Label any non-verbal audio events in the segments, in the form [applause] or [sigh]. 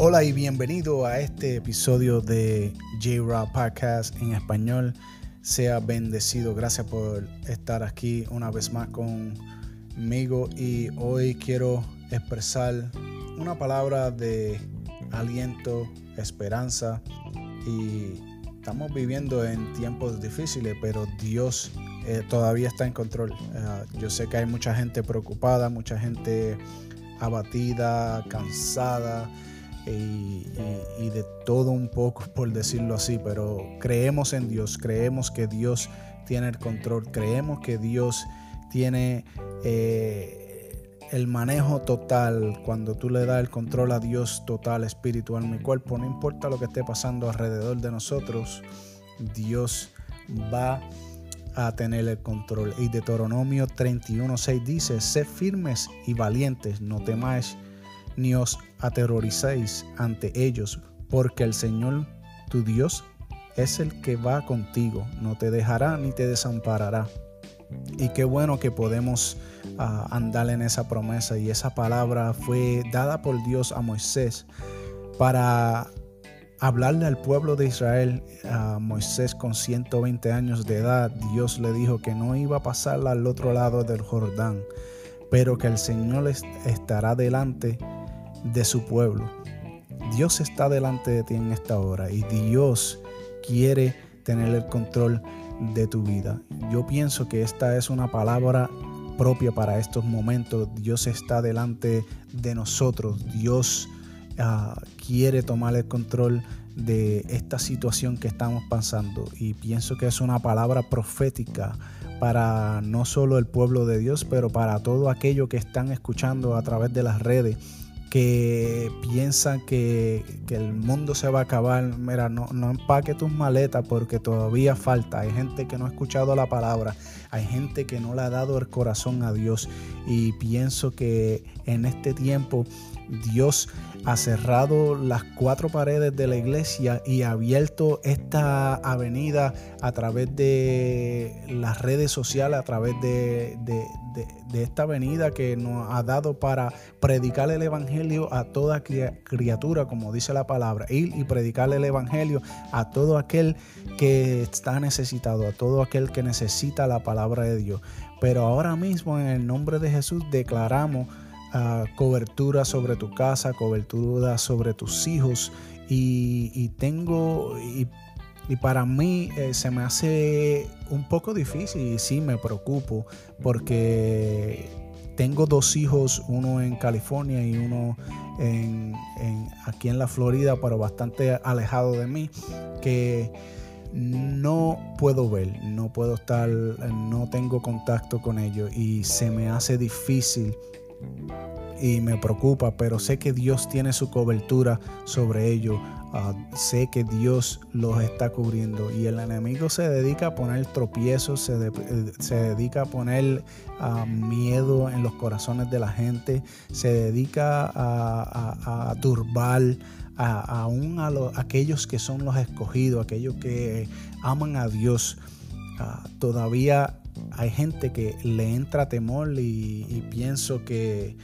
Hola y bienvenido a este episodio de J-Raw Podcast en español. Sea bendecido. Gracias por estar aquí una vez más conmigo y hoy quiero expresar una palabra de aliento, esperanza y estamos viviendo en tiempos difíciles, pero Dios eh, todavía está en control. Eh, yo sé que hay mucha gente preocupada, mucha gente abatida, cansada y, de todo un poco, [laughs] por decirlo así, pero creemos en Dios, creemos que Dios tiene el control, creemos que Dios tiene eh, el manejo total, cuando tú le das el control a Dios total, espiritual, mi cuerpo, no importa lo que esté pasando alrededor de nosotros, Dios va a tener el control. Y Deuteronomio 31.6 dice, sed firmes y valientes, no temáis ni os aterroricéis ante ellos, porque el Señor tu Dios es el que va contigo, no te dejará ni te desamparará. Y qué bueno que podemos ah, andar en esa promesa y esa palabra fue dada por Dios a Moisés para hablarle al pueblo de Israel. A Moisés con 120 años de edad, Dios le dijo que no iba a pasar al otro lado del Jordán, pero que el Señor estará delante de su pueblo. Dios está delante de ti en esta hora y Dios quiere tener el control de tu vida. Yo pienso que esta es una palabra propia para estos momentos. Dios está delante de nosotros. Dios ah, quiere tomar el control de esta situación que estamos pasando y pienso que es una palabra profética para no solo el pueblo de Dios, pero para todo aquello que están escuchando a través de las redes que piensan que, el mundo se va a acabar. Mira, no, no empaque tus maletas porque todavía falta. Hay gente que no ha escuchado la palabra. Hay gente que no le ha dado el corazón a Dios. Y pienso que en este tiempo Dios ha cerrado las cuatro paredes de la iglesia y ha abierto esta avenida a través de las redes sociales, a través de, esta avenida que nos ha dado para predicar el Evangelio a toda criatura, como dice la palabra, ir y predicar el Evangelio a todo aquel que está necesitado, a todo aquel que necesita la palabra de Dios. Pero ahora mismo en el nombre de Jesús declaramos cobertura sobre tu casa, cobertura sobre tus hijos. Y, tengo, y, para mí eh, se me hace un poco difícil y sí me preocupo porque tengo dos hijos, uno en California y uno aquí en la Florida, pero bastante alejado de mí, que no puedo ver, no puedo estar, no tengo contacto con ellos y se me hace difícil y me preocupa, pero sé que Dios tiene su cobertura sobre ellos. Ah, sé que Dios los está cubriendo y el enemigo se dedica a poner tropiezos, se, dedica a poner ah, miedo en los corazones de la gente, se dedica a, turbar a, aún a, aquellos que son los escogidos, aquellos que aman a Dios. Ah, todavía hay gente que le entra temor y, pienso que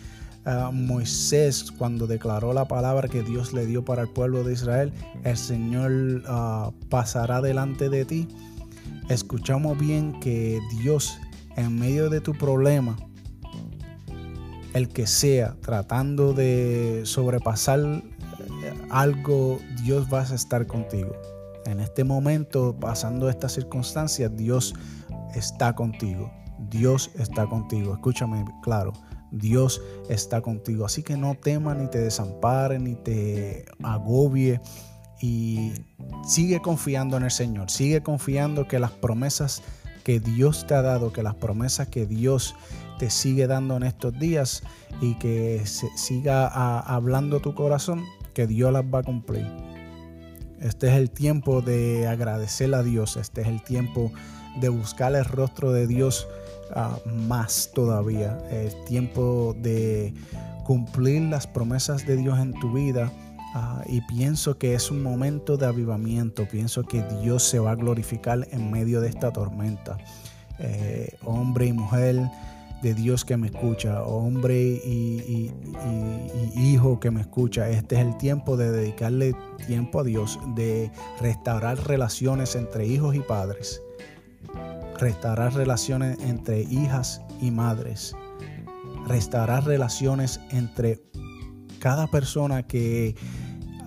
ah, Moisés cuando declaró la palabra que Dios le dio para el pueblo de Israel, el Señor ah, pasará delante de ti. Escuchamos bien que Dios en medio de tu problema, el que sea, tratando de sobrepasar algo, Dios va a estar contigo. En este momento, pasando estas circunstancias, Dios está contigo. Dios está contigo. Escúchame claro. Dios está contigo. Así que no temas ni te desampare ni te agobie y sigue confiando en el Señor. Sigue confiando que las promesas que Dios te ha dado, que las promesas que Dios te sigue dando en estos días y que siga hablando tu corazón, que Dios las va a cumplir. Este es el tiempo de agradecer a Dios. Este es el tiempo de buscar el rostro de Dios ah, más todavía. Es tiempo de cumplir las promesas de Dios en tu vida. Ah, y pienso que es un momento de avivamiento. Pienso que Dios se va a glorificar en medio de esta tormenta. Eh, hombre y mujer, de Dios que me escucha, hombre y, hijo que me escucha, este es el tiempo de dedicarle tiempo a Dios, de restaurar relaciones entre hijos y padres, restaurar relaciones entre hijas y madres, restaurar relaciones entre cada persona que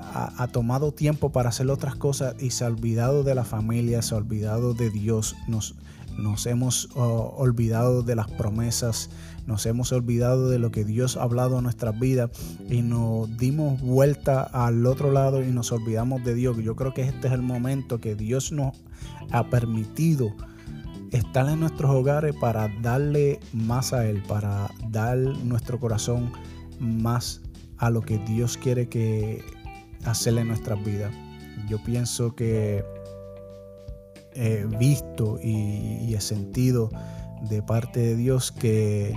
ha, tomado tiempo para hacer otras cosas y se ha olvidado de la familia, se ha olvidado de Dios, nos, nos hemos olvidado de las promesas, nos hemos olvidado de lo que Dios ha hablado en nuestras vidas y nos dimos vuelta al otro lado y nos olvidamos de Dios. Yo creo que este es el momento que Dios nos ha permitido estar en nuestros hogares para darle más a Él, para dar nuestro corazón más a lo que Dios quiere que hacerle en nuestras vidas. Yo pienso que he visto y, he sentido de parte de Dios que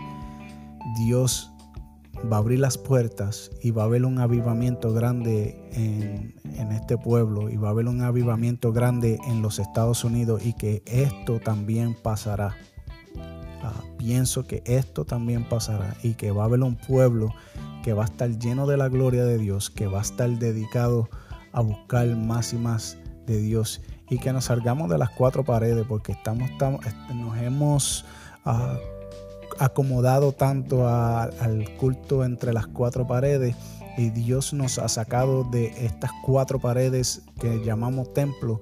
Dios va a abrir las puertas y va a haber un avivamiento grande en, este pueblo y va a haber un avivamiento grande en los Estados Unidos y que esto también pasará. Ah, pienso que esto también pasará y que va a haber un pueblo que va a estar lleno de la gloria de Dios, que va a estar dedicado a buscar más y más de Dios y que nos salgamos de las cuatro paredes porque estamos, nos hemos ah, acomodado tanto al culto entre las cuatro paredes y Dios nos ha sacado de estas cuatro paredes que llamamos templo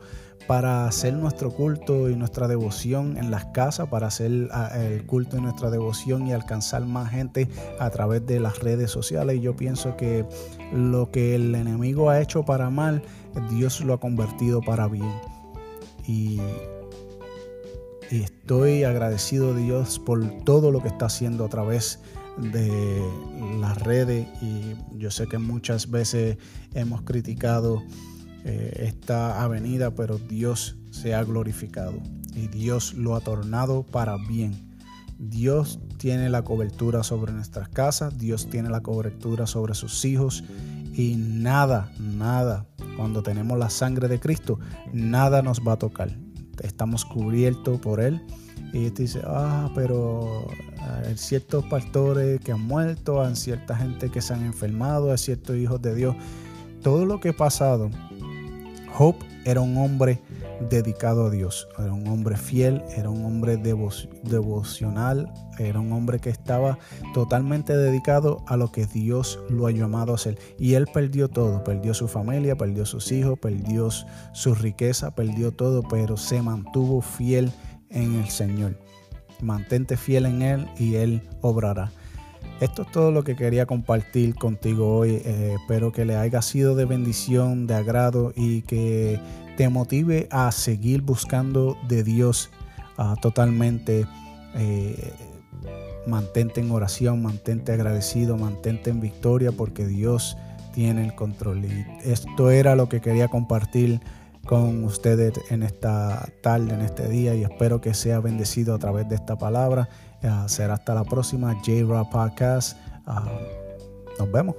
para hacer nuestro culto y nuestra devoción en las casas, para hacer ah, el culto y nuestra devoción y alcanzar más gente a través de las redes sociales. Y yo pienso que lo que el enemigo ha hecho para mal, Dios lo ha convertido para bien. Y, estoy agradecido de Dios por todo lo que está haciendo a través de las redes y yo sé que muchas veces hemos criticado eh, esta avenida, pero Dios se ha glorificado y Dios lo ha tornado para bien. Dios tiene la cobertura sobre nuestras casas, Dios tiene la cobertura sobre sus hijos y nada, nada, cuando tenemos la sangre de Cristo, nada nos va a tocar. Estamos cubiertos por Él. Y te dice, ah, pero hay ciertos pastores que han muerto, hay cierta gente que se han enfermado, hay ciertos hijos de Dios. Todo lo que ha pasado Hope era un hombre dedicado a Dios, era un hombre fiel, era un hombre devocional, era un hombre que estaba totalmente dedicado a lo que Dios lo ha llamado a hacer. Y él perdió todo, perdió su familia, perdió sus hijos, perdió su riqueza, perdió todo, pero se mantuvo fiel en el Señor. Mantente fiel en Él y Él obrará. Esto es todo lo que quería compartir contigo hoy. Eh, espero que le haya sido de bendición, de agrado y que te motive a seguir buscando de Dios ah, totalmente. Eh, mantente en oración, mantente agradecido, mantente en victoria porque Dios tiene el control. Y esto era lo que quería compartir con ustedes en esta tarde, en este día y espero que sea bendecido a través de esta palabra. Uh, será hasta la próxima J-Rock Podcast. Uh, nos vemos.